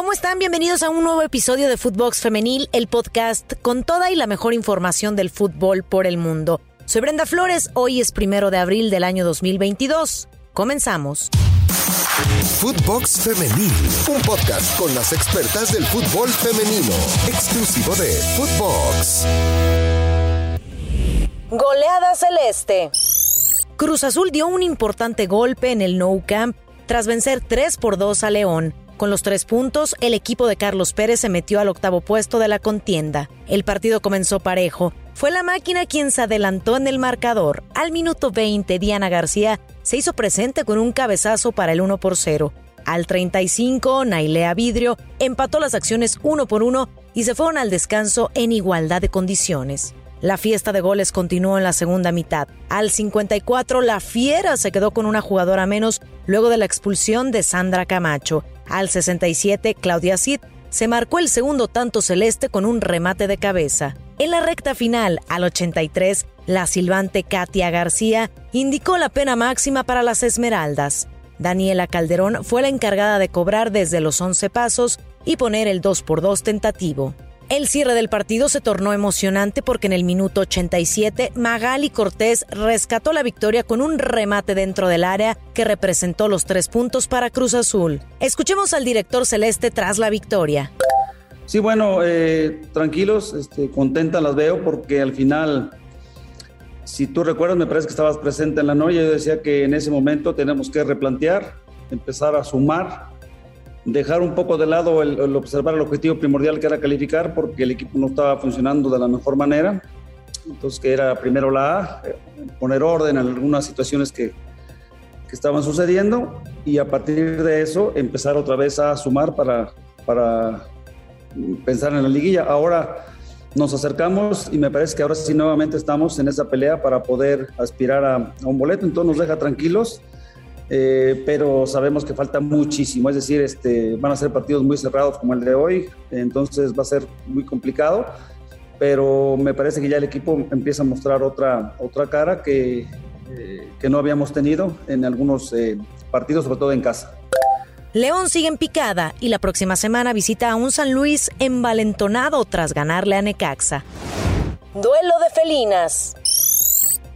¿Cómo están? Bienvenidos a un nuevo episodio de Footbox Femenil, el podcast con toda y la mejor información del fútbol por el mundo. Soy Brenda Flores, hoy es primero de abril del año 2022. Comenzamos. Footbox Femenil, un podcast con las expertas del fútbol femenino, exclusivo de Footbox. Goleada celeste. Cruz Azul dio un importante golpe en el Nou Camp tras vencer 3 por 2 a León. Con los tres puntos, el equipo de Carlos Pérez se metió al octavo puesto de la contienda. El partido comenzó parejo. Fue la máquina quien se adelantó en el marcador. Al minuto 20, Diana García se hizo presente con un cabezazo para el 1 por 0. Al 35, Nailea Vidrio empató las acciones uno por uno y se fueron al descanso en igualdad de condiciones. La fiesta de goles continuó en la segunda mitad. Al 54, la Fiera se quedó con una jugadora menos luego de la expulsión de Sandra Camacho. Al 67, Claudia Cid se marcó el segundo tanto celeste con un remate de cabeza. En la recta final, al 83, la silbante Katia García indicó la pena máxima para las Esmeraldas. Daniela Calderón fue la encargada de cobrar desde los 11 pasos y poner el 2 por 2 tentativo. El cierre del partido se tornó emocionante porque en el minuto 87 Magali Cortés rescató la victoria con un remate dentro del área que representó los tres puntos para Cruz Azul. Escuchemos al director celeste tras la victoria. Sí, bueno, eh, tranquilos, este, contenta las veo porque al final, si tú recuerdas, me parece que estabas presente en la noche, yo decía que en ese momento tenemos que replantear, empezar a sumar dejar un poco de lado el, observar el objetivo primordial que era calificar porque el equipo no estaba funcionando de la mejor manera. Entonces, que era primero la A, eh, poner orden en algunas situaciones que, que estaban sucediendo y a partir de eso empezar otra vez a sumar para, para pensar en la liguilla. Ahora nos acercamos y me parece que ahora sí nuevamente estamos en esa pelea para poder aspirar a, a un boleto, entonces nos deja tranquilos eh, pero sabemos que falta muchísimo, es decir, este, van a ser partidos muy cerrados como el de hoy, entonces va a ser muy complicado, pero me parece que ya el equipo empieza a mostrar otra, otra cara que, eh, que no habíamos tenido en algunos eh, partidos, sobre todo en casa. León sigue en picada y la próxima semana visita a un San Luis envalentonado tras ganarle a Necaxa. Duelo de felinas.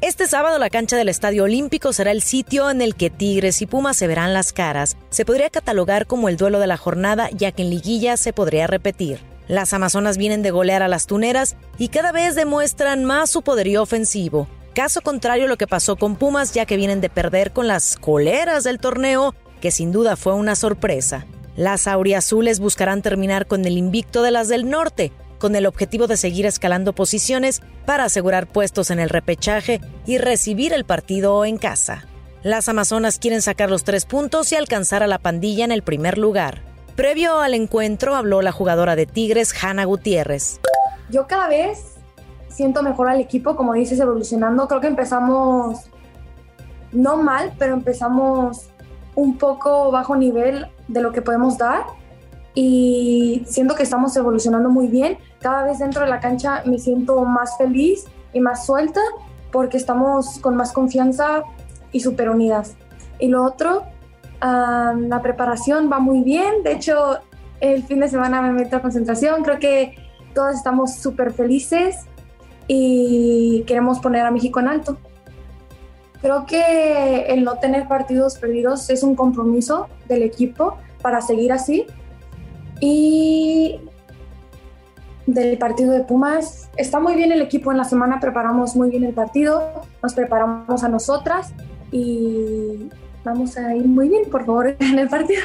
Este sábado la cancha del Estadio Olímpico será el sitio en el que Tigres y Pumas se verán las caras. Se podría catalogar como el duelo de la jornada ya que en liguilla se podría repetir. Las Amazonas vienen de golear a las Tuneras y cada vez demuestran más su poderío ofensivo. Caso contrario lo que pasó con Pumas ya que vienen de perder con las coleras del torneo, que sin duda fue una sorpresa. Las auriazules buscarán terminar con el invicto de las del norte, con el objetivo de seguir escalando posiciones para asegurar puestos en el repechaje y recibir el partido en casa. Las Amazonas quieren sacar los tres puntos y alcanzar a la pandilla en el primer lugar. Previo al encuentro habló la jugadora de Tigres, Hanna Gutiérrez. Yo cada vez siento mejor al equipo, como dices, evolucionando. Creo que empezamos no mal, pero empezamos un poco bajo nivel de lo que podemos dar y siento que estamos evolucionando muy bien. Cada vez dentro de la cancha me siento más feliz y más suelta porque estamos con más confianza y súper unidas. Y lo otro, la preparación va muy bien. De hecho, el fin de semana me meto a concentración. Creo que todos estamos súper felices y queremos poner a México en alto. Creo que el no tener partidos perdidos es un compromiso del equipo para seguir así y del partido de Pumas, está muy bien el equipo en la semana, preparamos muy bien el partido, nos preparamos a nosotras y vamos a ir muy bien, por favor, en el partido.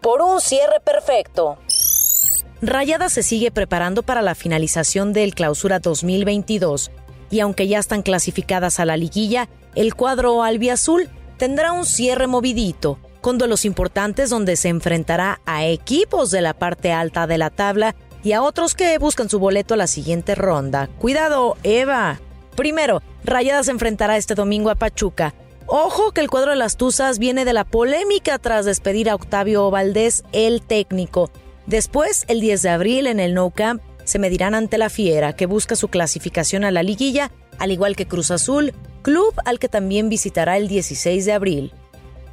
Por un cierre perfecto. Rayada se sigue preparando para la finalización del Clausura 2022 y aunque ya están clasificadas a la liguilla, el cuadro albiazul tendrá un cierre movidito con duelos importantes donde se enfrentará a equipos de la parte alta de la tabla y a otros que buscan su boleto a la siguiente ronda. Cuidado, Eva. Primero, Rayadas enfrentará este domingo a Pachuca. Ojo que el cuadro de las Tuzas viene de la polémica tras despedir a Octavio Valdés, el técnico. Después, el 10 de abril, en el No Camp, se medirán ante la Fiera, que busca su clasificación a la liguilla, al igual que Cruz Azul, club al que también visitará el 16 de abril.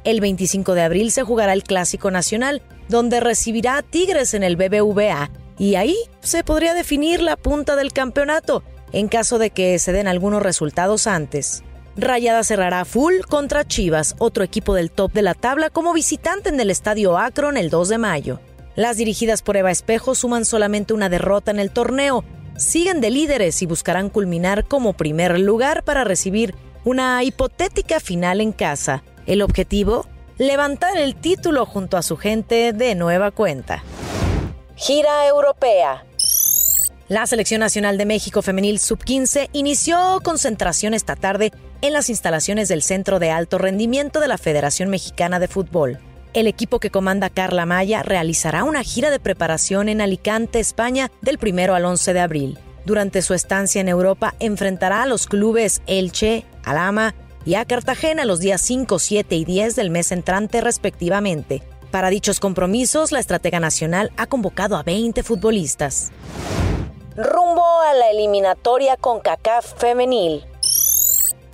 El 25 de abril se jugará el Clásico Nacional donde recibirá a Tigres en el BBVA y ahí se podría definir la punta del campeonato en caso de que se den algunos resultados antes. Rayada cerrará full contra Chivas, otro equipo del top de la tabla, como visitante en el Estadio Akron el 2 de mayo. Las dirigidas por Eva Espejo suman solamente una derrota en el torneo, siguen de líderes y buscarán culminar como primer lugar para recibir una hipotética final en casa. El objetivo, levantar el título junto a su gente de nueva cuenta. Gira europea. La Selección Nacional de México Femenil Sub-15 inició concentración esta tarde en las instalaciones del Centro de Alto Rendimiento de la Federación Mexicana de Fútbol. El equipo que comanda Carla Maya realizará una gira de preparación en Alicante, España, del 1 al 11 de abril. Durante su estancia en Europa enfrentará a los clubes Elche, Alama y a Cartagena los días 5, 7 y 10 del mes entrante respectivamente. Para dichos compromisos, la estratega nacional ha convocado a 20 futbolistas. Rumbo a la eliminatoria con CACAF femenil.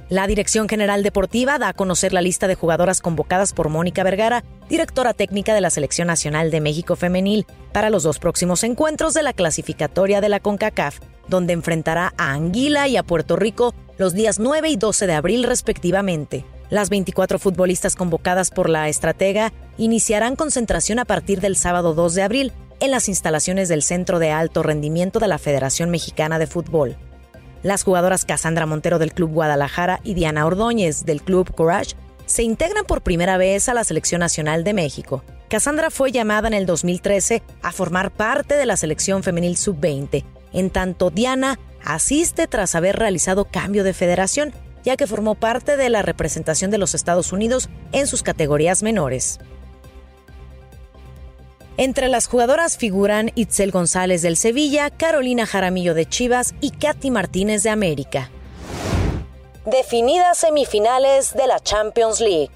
La Dirección General Deportiva da a conocer la lista de jugadoras convocadas por Mónica Vergara, directora técnica de la Selección Nacional de México Femenil, para los dos próximos encuentros de la clasificatoria de la CONCACAF, donde enfrentará a Anguila y a Puerto Rico los días 9 y 12 de abril respectivamente. Las 24 futbolistas convocadas por la estratega iniciarán concentración a partir del sábado 2 de abril en las instalaciones del Centro de Alto Rendimiento de la Federación Mexicana de Fútbol. Las jugadoras Cassandra Montero del Club Guadalajara y Diana Ordóñez del Club Courage se integran por primera vez a la Selección Nacional de México. Cassandra fue llamada en el 2013 a formar parte de la selección femenil sub-20, en tanto Diana asiste tras haber realizado cambio de federación ya que formó parte de la representación de los Estados Unidos en sus categorías menores. Entre las jugadoras figuran Itzel González del Sevilla, Carolina Jaramillo de Chivas y Katy Martínez de América. Definidas semifinales de la Champions League.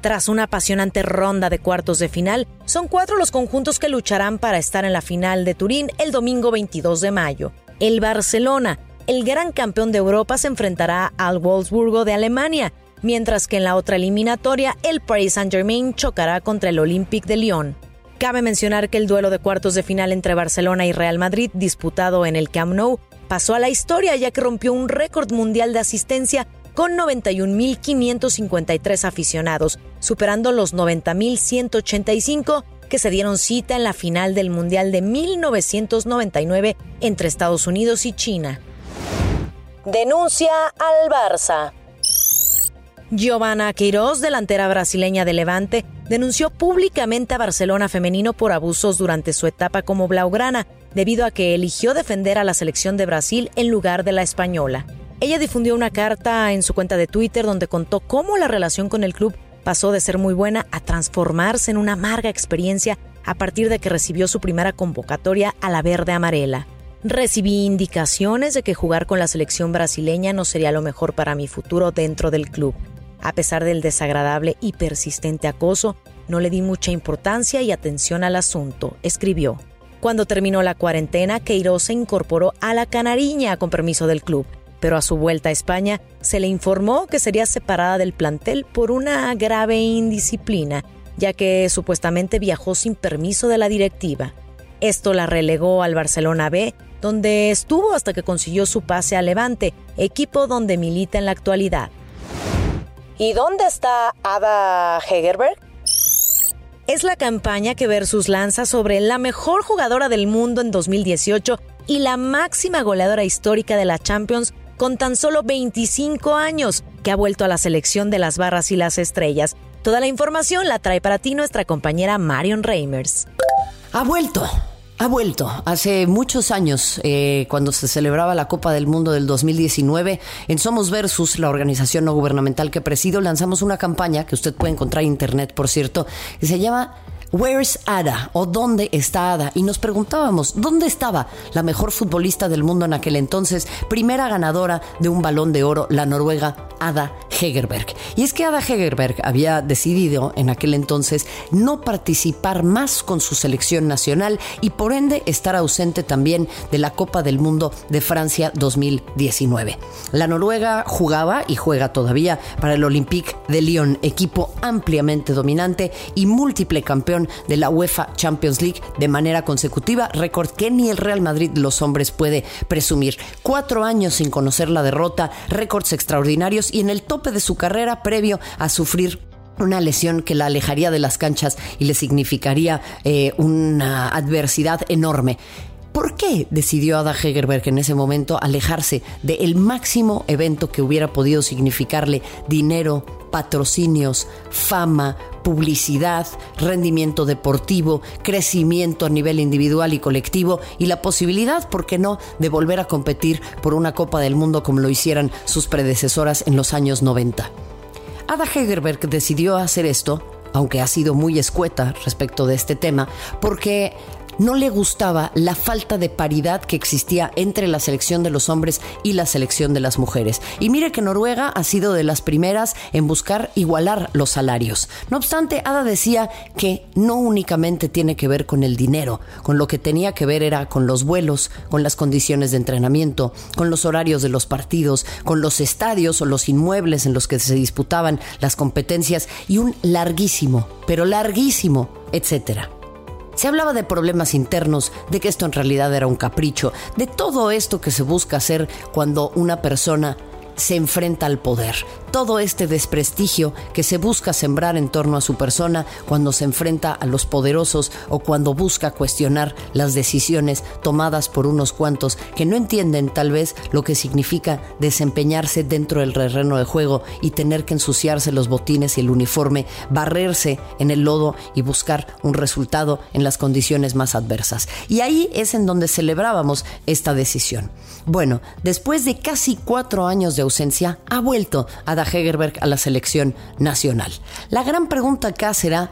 Tras una apasionante ronda de cuartos de final, son cuatro los conjuntos que lucharán para estar en la final de Turín el domingo 22 de mayo. El Barcelona, el gran campeón de Europa se enfrentará al Wolfsburgo de Alemania, mientras que en la otra eliminatoria el Paris Saint-Germain chocará contra el Olympique de Lyon. Cabe mencionar que el duelo de cuartos de final entre Barcelona y Real Madrid, disputado en el Camp Nou, pasó a la historia ya que rompió un récord mundial de asistencia con 91.553 aficionados, superando los 90.185 que se dieron cita en la final del Mundial de 1999 entre Estados Unidos y China denuncia al Barça. Giovanna Queiroz, delantera brasileña de Levante, denunció públicamente a Barcelona femenino por abusos durante su etapa como blaugrana, debido a que eligió defender a la selección de Brasil en lugar de la española. Ella difundió una carta en su cuenta de Twitter donde contó cómo la relación con el club pasó de ser muy buena a transformarse en una amarga experiencia a partir de que recibió su primera convocatoria a la verde amarela. Recibí indicaciones de que jugar con la selección brasileña no sería lo mejor para mi futuro dentro del club. A pesar del desagradable y persistente acoso, no le di mucha importancia y atención al asunto, escribió. Cuando terminó la cuarentena, Queiroz se incorporó a la Canariña con permiso del club, pero a su vuelta a España se le informó que sería separada del plantel por una grave indisciplina, ya que supuestamente viajó sin permiso de la directiva. Esto la relegó al Barcelona B donde estuvo hasta que consiguió su pase a Levante, equipo donde milita en la actualidad. ¿Y dónde está Ada Hegerberg? Es la campaña que Versus lanza sobre la mejor jugadora del mundo en 2018 y la máxima goleadora histórica de la Champions con tan solo 25 años, que ha vuelto a la selección de las barras y las estrellas. Toda la información la trae para ti nuestra compañera Marion Reimers. Ha vuelto ha vuelto. Hace muchos años, eh, cuando se celebraba la Copa del Mundo del 2019, en Somos Versus, la organización no gubernamental que presido, lanzamos una campaña que usted puede encontrar en internet, por cierto, que se llama Where's Ada? o ¿Dónde está Ada? Y nos preguntábamos, ¿dónde estaba la mejor futbolista del mundo en aquel entonces, primera ganadora de un balón de oro, la noruega Ada Hegerberg. Y es que Ada Hegerberg había decidido en aquel entonces no participar más con su selección nacional y por ende estar ausente también de la Copa del Mundo de Francia 2019. La Noruega jugaba y juega todavía para el Olympique de Lyon, equipo ampliamente dominante y múltiple campeón de la UEFA Champions League de manera consecutiva, récord que ni el Real Madrid los hombres puede presumir. Cuatro años sin conocer la derrota, récords extraordinarios y en el tope de su carrera previo a sufrir una lesión que la alejaría de las canchas y le significaría eh, una adversidad enorme. ¿Por qué decidió Ada Hegerberg en ese momento alejarse del máximo evento que hubiera podido significarle dinero, patrocinios, fama, publicidad, rendimiento deportivo, crecimiento a nivel individual y colectivo y la posibilidad, ¿por qué no?, de volver a competir por una Copa del Mundo como lo hicieran sus predecesoras en los años 90? Ada Hegerberg decidió hacer esto, aunque ha sido muy escueta respecto de este tema, porque no le gustaba la falta de paridad que existía entre la selección de los hombres y la selección de las mujeres. Y mire que Noruega ha sido de las primeras en buscar igualar los salarios. No obstante, Ada decía que no únicamente tiene que ver con el dinero, con lo que tenía que ver era con los vuelos, con las condiciones de entrenamiento, con los horarios de los partidos, con los estadios o los inmuebles en los que se disputaban las competencias y un larguísimo, pero larguísimo, etcétera. Se hablaba de problemas internos, de que esto en realidad era un capricho, de todo esto que se busca hacer cuando una persona se enfrenta al poder, todo este desprestigio que se busca sembrar en torno a su persona cuando se enfrenta a los poderosos o cuando busca cuestionar las decisiones tomadas por unos cuantos que no entienden tal vez lo que significa desempeñarse dentro del terreno de juego y tener que ensuciarse los botines y el uniforme, barrerse en el lodo y buscar un resultado en las condiciones más adversas. Y ahí es en donde celebrábamos esta decisión. Bueno, después de casi cuatro años de ausencia, ha vuelto a Hegerberg a la selección nacional. La gran pregunta acá será,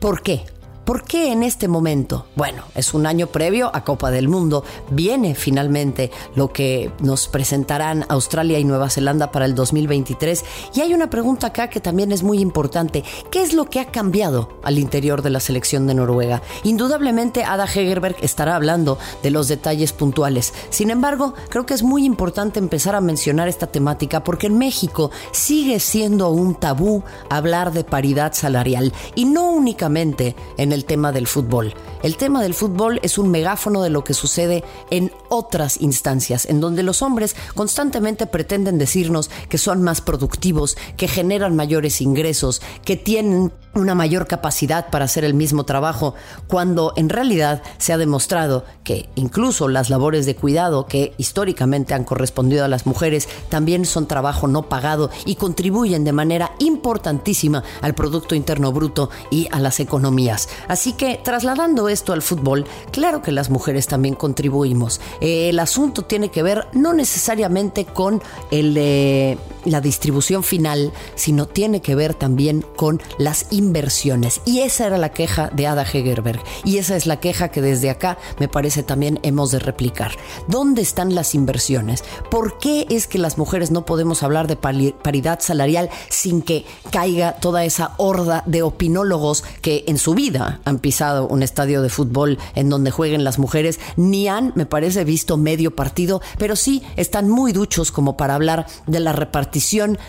¿por qué? ¿Por qué en este momento? Bueno, es un año previo a Copa del Mundo. Viene finalmente lo que nos presentarán Australia y Nueva Zelanda para el 2023. Y hay una pregunta acá que también es muy importante. ¿Qué es lo que ha cambiado al interior de la selección de Noruega? Indudablemente Ada Hegerberg estará hablando de los detalles puntuales. Sin embargo, creo que es muy importante empezar a mencionar esta temática porque en México sigue siendo un tabú hablar de paridad salarial. Y no únicamente en el tema del fútbol. El tema del fútbol es un megáfono de lo que sucede en otras instancias, en donde los hombres constantemente pretenden decirnos que son más productivos, que generan mayores ingresos, que tienen una mayor capacidad para hacer el mismo trabajo, cuando en realidad se ha demostrado que incluso las labores de cuidado que históricamente han correspondido a las mujeres también son trabajo no pagado y contribuyen de manera importantísima al Producto Interno Bruto y a las economías. Así que trasladando esto al fútbol, claro que las mujeres también contribuimos. El asunto tiene que ver no necesariamente con el, eh, la distribución final, sino tiene que ver también con las inversiones. Y esa era la queja de Ada Hegerberg. Y esa es la queja que desde acá me parece también hemos de replicar. ¿Dónde están las inversiones? ¿Por qué es que las mujeres no podemos hablar de paridad salarial sin que caiga toda esa horda de opinólogos que en su vida han pisado un estadio de fútbol en donde jueguen las mujeres? Ni han, me parece, visto medio partido, pero sí están muy duchos como para hablar de la repartición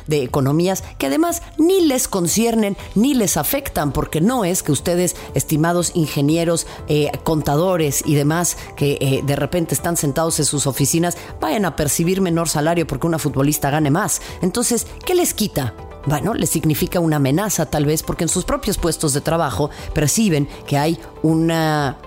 de economías que además ni les conciernen ni les afectan, porque no es que ustedes, estimados ingenieros, eh, contadores y demás, que eh, de repente están sentados en sus oficinas, vayan a percibir menor salario porque una futbolista gane más. Entonces, ¿qué les quita? bueno, les significa una amenaza tal vez porque en sus propios puestos de trabajo perciben que hay una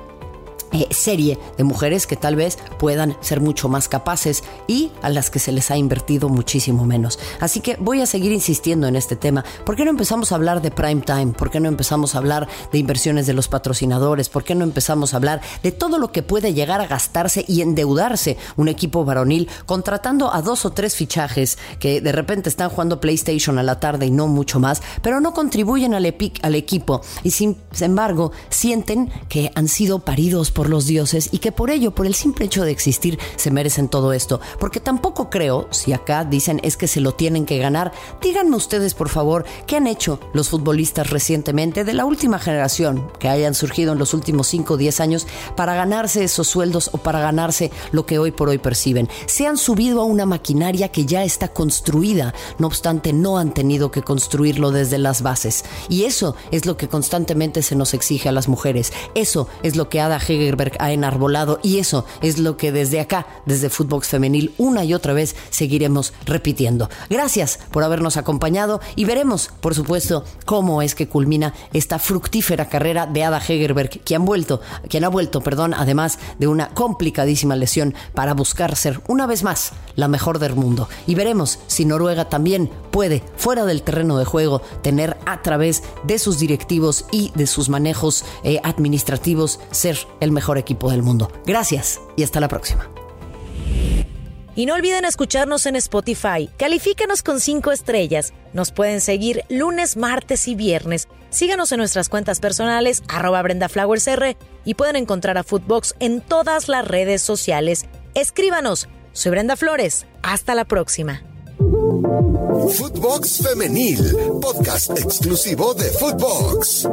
eh, serie de mujeres que tal vez puedan ser mucho más capaces y a las que se les ha invertido muchísimo menos. Así que voy a seguir insistiendo en este tema. ¿Por qué no empezamos a hablar de prime time? ¿Por qué no empezamos a hablar de inversiones de los patrocinadores? ¿Por qué no empezamos a hablar de todo lo que puede llegar a gastarse y endeudarse un equipo varonil contratando a dos o tres fichajes que de repente están jugando PlayStation a la tarde y no mucho más, pero no contribuyen al, al equipo y sin embargo sienten que han sido paridos por los dioses y que por ello, por el simple hecho de existir, se merecen todo esto. Porque tampoco creo, si acá dicen es que se lo tienen que ganar, díganme ustedes por favor qué han hecho los futbolistas recientemente de la última generación que hayan surgido en los últimos 5 o 10 años para ganarse esos sueldos o para ganarse lo que hoy por hoy perciben. Se han subido a una maquinaria que ya está construida, no obstante no han tenido que construirlo desde las bases. Y eso es lo que constantemente se nos exige a las mujeres. Eso es lo que Ada Ha enarbolado y eso es lo que desde acá, desde Footbox Femenil, una y otra vez seguiremos repitiendo. Gracias por habernos acompañado y veremos, por supuesto, cómo es que culmina esta fructífera carrera de Ada Hegerberg, quien, vuelto, ha vuelto, perdón, además de una complicadísima lesión para buscar ser una vez más la mejor del mundo. Y veremos si Noruega también puede, fuera del terreno de juego, tener a través de sus directivos y de sus manejos eh, administrativos ser el mejor equipo del mundo. Gracias y hasta la próxima. Y no olviden escucharnos en Spotify. Califícanos con cinco estrellas. Nos pueden seguir lunes, martes y viernes. Síganos en nuestras cuentas personales, arroba BrendaFlowersR, y pueden encontrar a Footbox en todas las redes sociales. Escríbanos. Soy Brenda Flores. Hasta la próxima. Footbox Femenil, podcast exclusivo de Footbox.